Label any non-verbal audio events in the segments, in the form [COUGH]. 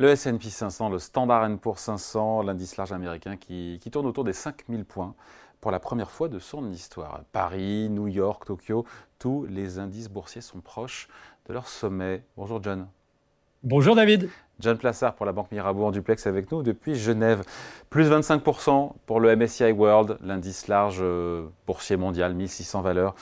Le S&P 500, le Standard Poor's 500, l'indice large américain qui, qui, tourne autour des 5000 points pour la première fois de son histoire. Paris, New York, Tokyo, tous les indices boursiers sont proches de leur sommet. Bonjour John. Bonjour David. John Plassard pour la Banque Mirabeau en duplex avec nous depuis Genève. Plus 25% pour le MSCI World, l'indice large euh, boursier mondial, 1600 valeurs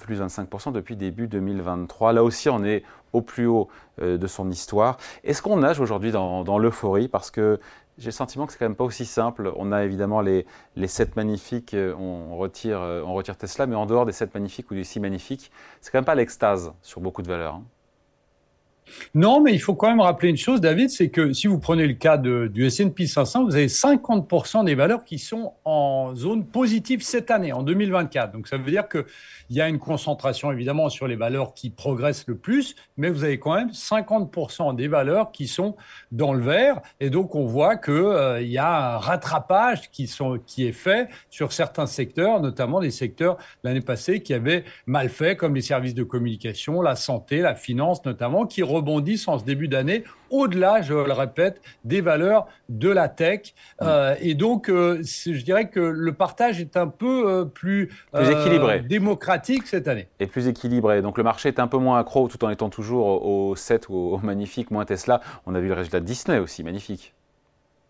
plus 25% depuis début 2023. Là aussi, on est au plus haut euh, de son histoire. Est-ce qu'on nage aujourd'hui dans, l'euphorie? Parce que j'ai le sentiment que c'est quand même pas aussi simple. On a évidemment les, les 7 magnifiques, euh, on retire, euh, on retire Tesla, mais en dehors des 7 magnifiques ou des 6 magnifiques, c'est quand même pas l'extase sur beaucoup de valeurs. Hein. Non, mais il faut quand même rappeler une chose, David, c'est que si vous prenez le cas du S&P 500, vous avez 50% des valeurs qui sont en zone positive cette année, en 2024. Donc ça veut dire qu'il y a une concentration évidemment sur les valeurs qui progressent le plus, mais vous avez quand même 50% des valeurs qui sont dans le vert. Et donc on voit qu'il euh, y a un rattrapage qui, sont, qui est fait sur certains secteurs, notamment les secteurs l'année passée qui avaient mal fait, comme les services de communication, la santé, la finance notamment, qui rebondissent en ce début d'année, au-delà, je le répète, des valeurs de la tech. Euh, et donc, euh, je dirais que le partage est un peu euh, plus, équilibré. démocratique cette année. Et plus équilibré. Donc, le marché est un peu moins accro tout en étant toujours au 7 ou au magnifique, moins Tesla. On a vu le résultat de Disney aussi, magnifique.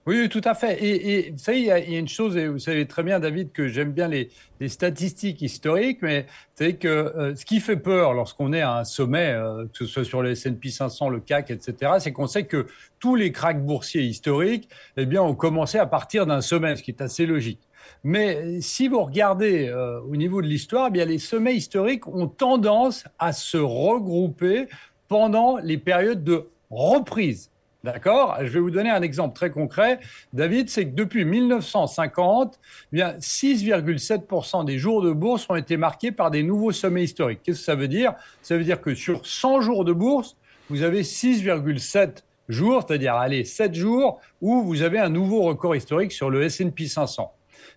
Oui, tout à fait. Et, vous savez, il y, a, une chose, et vous savez très bien, David, que j'aime bien les, statistiques historiques, mais savez que euh, ce qui fait peur lorsqu'on est à un sommet, euh, que ce soit sur le S&P 500, le CAC, etc., c'est qu'on sait que tous les cracks boursiers historiques, eh bien, ont commencé à partir d'un sommet, ce qui est assez logique. Mais si vous regardez euh, au niveau de l'histoire, eh bien, les sommets historiques ont tendance à se regrouper pendant les périodes de reprise. D'accord Je vais vous donner un exemple très concret. David, c'est que depuis 1950, 6,7% eh des jours de bourse ont été marqués par des nouveaux sommets historiques. Qu'est-ce que ça veut dire? Ça veut dire que sur 100 jours de bourse, vous avez 6,7 jours, c'est-à-dire allez, 7 jours où vous avez un nouveau record historique sur le S&P 500.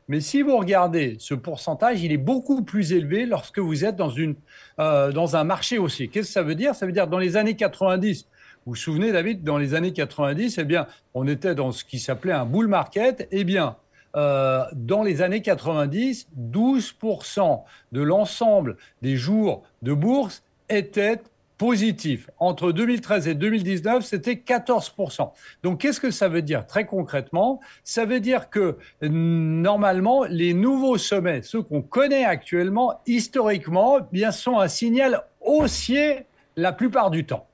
Mais si vous regardez ce pourcentage, il est beaucoup plus élevé lorsque vous êtes dans, une, euh, dans un marché haussier. Qu'est-ce que ça veut dire? Ça veut dire dans les années 90, vous vous souvenez, David, dans les années 90, eh bien, on était dans ce qui s'appelait un bull market. Eh bien, euh, dans les années 90, 12% de l'ensemble des jours de bourse étaient positifs. Entre 2013 et 2019, c'était 14%. Donc, qu'est-ce que ça veut dire très concrètement? Ça veut dire que normalement, les nouveaux sommets, ceux qu'on connaît actuellement, historiquement, eh bien, sont un signal haussier la plupart du temps.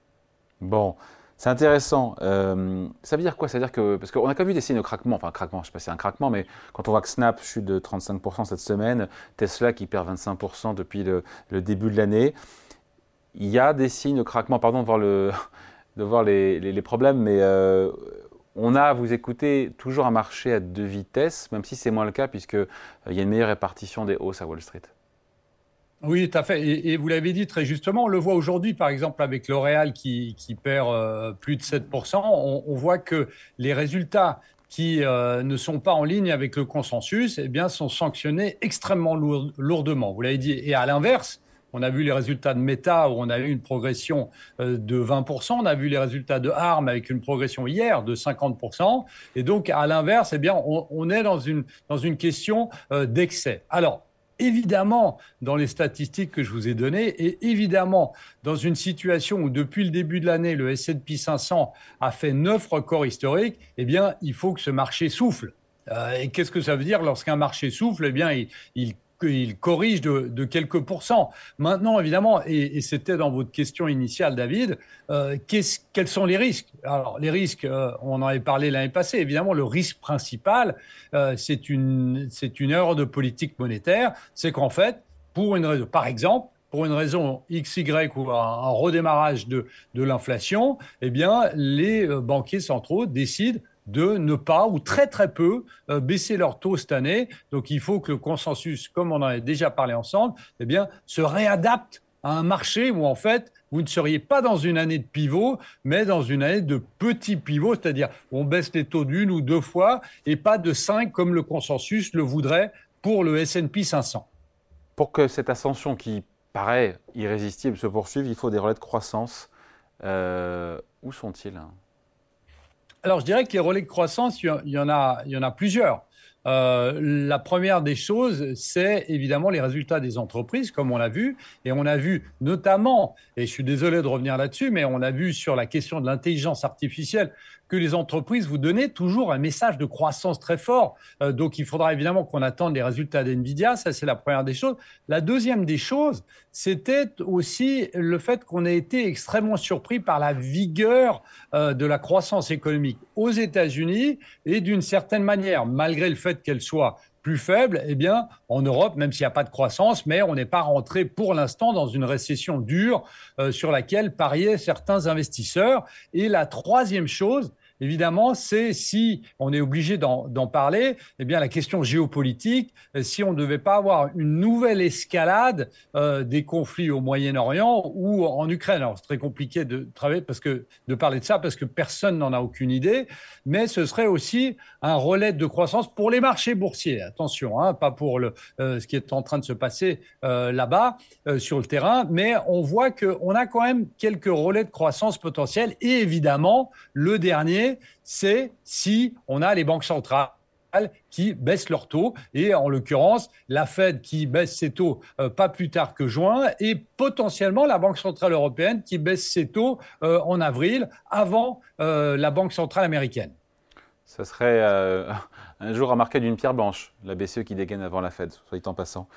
Bon, c'est intéressant. Euh, ça veut dire quoi? Ça veut dire que. Parce qu'on a quand même vu des signes de craquement. Enfin, craquement, je ne sais pas si c'est un craquement, mais quand on voit que Snap chute de 35% cette semaine, Tesla qui perd 25% depuis le, début de l'année, il y a des signes de craquement. Pardon de voir, [LAUGHS] les, problèmes, mais. Euh, on a, vous écoutez, toujours un marché à deux vitesses, même si c'est moins le cas, puisqu'il y a une meilleure répartition des hausses à Wall Street. Oui, tout à fait. Et, vous l'avez dit très justement, on le voit aujourd'hui, par exemple, avec L'Oréal qui, perd euh, plus de 7%. On, voit que les résultats qui euh, ne sont pas en ligne avec le consensus eh bien, sont sanctionnés extrêmement lourdement. Vous l'avez dit. Et à l'inverse, on a vu les résultats de Meta où on a eu une progression euh, de 20%. On a vu les résultats de ARM avec une progression hier de 50%. Et donc, à l'inverse, eh bien, on, est dans une, dans une question d'excès. Alors, évidemment dans les statistiques que je vous ai données et évidemment dans une situation où depuis le début de l'année, le S&P 500 a fait neuf records historiques, eh bien, il faut que ce marché souffle. Euh, et qu'est-ce que ça veut dire lorsqu'un marché souffle? Eh bien, il il corrige de, quelques pourcents. Maintenant, évidemment, et, c'était dans votre question initiale, David, euh, quels sont les risques? Alors, les risques, euh, on en avait parlé l'année passée. Évidemment, le risque principal, euh, c'est une, erreur de politique monétaire. C'est qu'en fait, par exemple, pour une raison XY ou un, redémarrage de, de l'inflation, eh bien, les banquiers centraux décident de ne pas ou très très peu euh, baisser leur taux cette année. Donc il faut que le consensus, comme on en a déjà parlé ensemble, eh bien, se réadapte à un marché où en fait vous ne seriez pas dans une année de pivot, mais dans une année de petit pivot, c'est-à-dire on baisse les taux d'une ou deux fois et pas de cinq comme le consensus le voudrait pour le S&P 500. Pour que cette ascension qui paraît irrésistible se poursuive, il faut des relais de croissance. Euh, où sont-ils Alors, je dirais que les relais de croissance, il y en a, il y en a plusieurs. Euh, la première des choses, c'est évidemment les résultats des entreprises, comme on l'a vu. Et on a vu notamment, et je suis désolé de revenir là-dessus, mais on a vu sur la question de l'intelligence artificielle que les entreprises vous donnaient toujours un message de croissance très fort. Euh, donc, il faudra évidemment qu'on attende les résultats d'NVIDIA. Ça, c'est la première des choses. La deuxième des choses, c'était aussi le fait qu'on ait été extrêmement surpris par la vigueur euh, de la croissance économique aux États-Unis et d'une certaine manière, malgré le fait qu'elle soit plus faible, eh bien, en Europe, même s'il n'y a pas de croissance, mais on n'est pas rentré pour l'instant dans une récession dure euh, sur laquelle pariaient certains investisseurs. Et la troisième chose, évidemment, c'est si on est obligé d'en parler, eh bien la question géopolitique, euh, si on ne devait pas avoir une nouvelle escalade euh, des conflits au Moyen-Orient ou en Ukraine. Alors c'est très compliqué de travailler parce que de parler de ça parce que personne n'en a aucune idée, mais ce serait aussi un relais de croissance pour les marchés boursiers. Attention, hein, pas pour euh, ce qui est en train de se passer là-bas sur le terrain, mais on voit qu'on a quand même quelques relais de croissance potentiels et évidemment le dernier c'est si on a les banques centrales qui baissent leurs taux et en l'occurrence la Fed qui baisse ses taux euh, pas plus tard que juin et potentiellement la Banque centrale européenne qui baisse ses taux euh, en avril avant euh, la Banque centrale américaine. Ça serait [LAUGHS] un jour à marquer d'une pierre blanche, la BCE qui dégaine avant la Fed, soit en passant.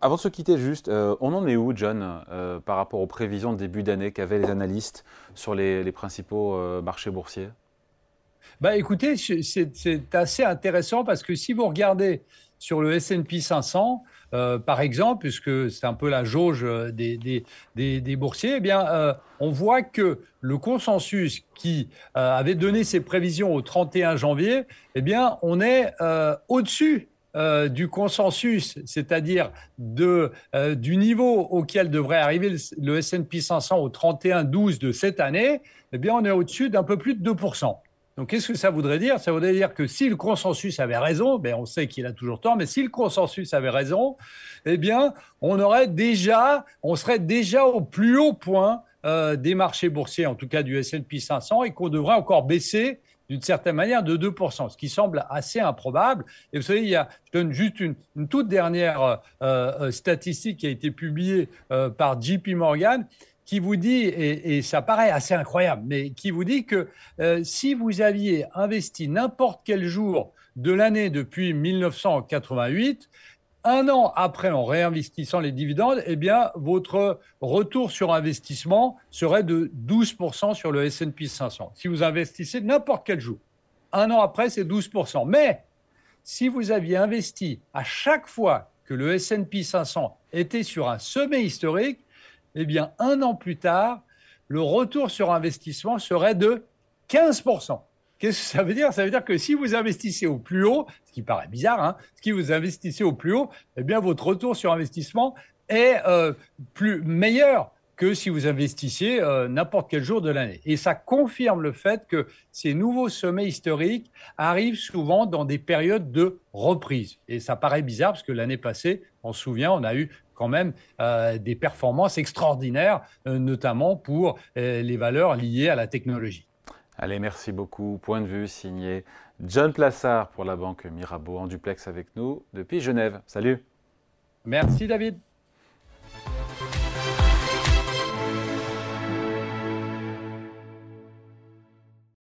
avant de se quitter juste, on en est où, John, par rapport aux prévisions de début d'année qu'avaient les analystes sur les principaux marchés boursiers? Bah, écoutez, c'est assez intéressant parce que si vous regardez sur le S&P 500, euh, par exemple, puisque c'est un peu la jauge euh, des, des, boursiers, eh bien, euh, on voit que le consensus qui avait donné ses prévisions au 31 janvier, eh bien, on est au-dessus du consensus, c'est-à-dire du niveau auquel devrait arriver le, le S&P 500 au 31-12 de cette année, eh bien, on est au-dessus d'un peu plus de 2%. Donc, qu'est-ce que ça voudrait dire? Ça voudrait dire que si le consensus avait raison, ben on sait qu'il a toujours tort, mais si le consensus avait raison, eh bien, on aurait déjà, on serait déjà au plus haut point euh, des marchés boursiers, en tout cas du S&P 500, et qu'on devrait encore baisser d'une certaine manière de 2%, ce qui semble assez improbable. Et vous savez, il y a, je donne juste une, toute dernière euh, euh, statistique qui a été publiée par JP Morgan qui vous dit, et, ça paraît assez incroyable, mais qui vous dit que euh, si vous aviez investi n'importe quel jour de l'année depuis 1988, un an après en réinvestissant les dividendes, eh bien, votre retour sur investissement serait de 12% sur le S&P 500. Si vous investissez n'importe quel jour. Un an après, c'est 12%. Mais si vous aviez investi à chaque fois que le S&P 500 était sur un sommet historique, eh bien, un an plus tard, le retour sur investissement serait de 15%. Qu'est-ce que ça veut dire? Ça veut dire que si vous investissez au plus haut, ce qui paraît bizarre, hein, si vous investissez au plus haut, eh bien, votre retour sur investissement est euh, plus meilleur que si vous investissiez euh, n'importe quel jour de l'année. Et ça confirme le fait que ces nouveaux sommets historiques arrivent souvent dans des périodes de reprise. Et ça paraît bizarre parce que l'année passée, on se souvient, on a eu quand même euh, des performances extraordinaires, euh, notamment pour les valeurs liées à la technologie. Allez, merci beaucoup. Point de vue signé John Plassard pour la banque Mirabeau en duplex avec nous depuis Genève. Salut. Merci David.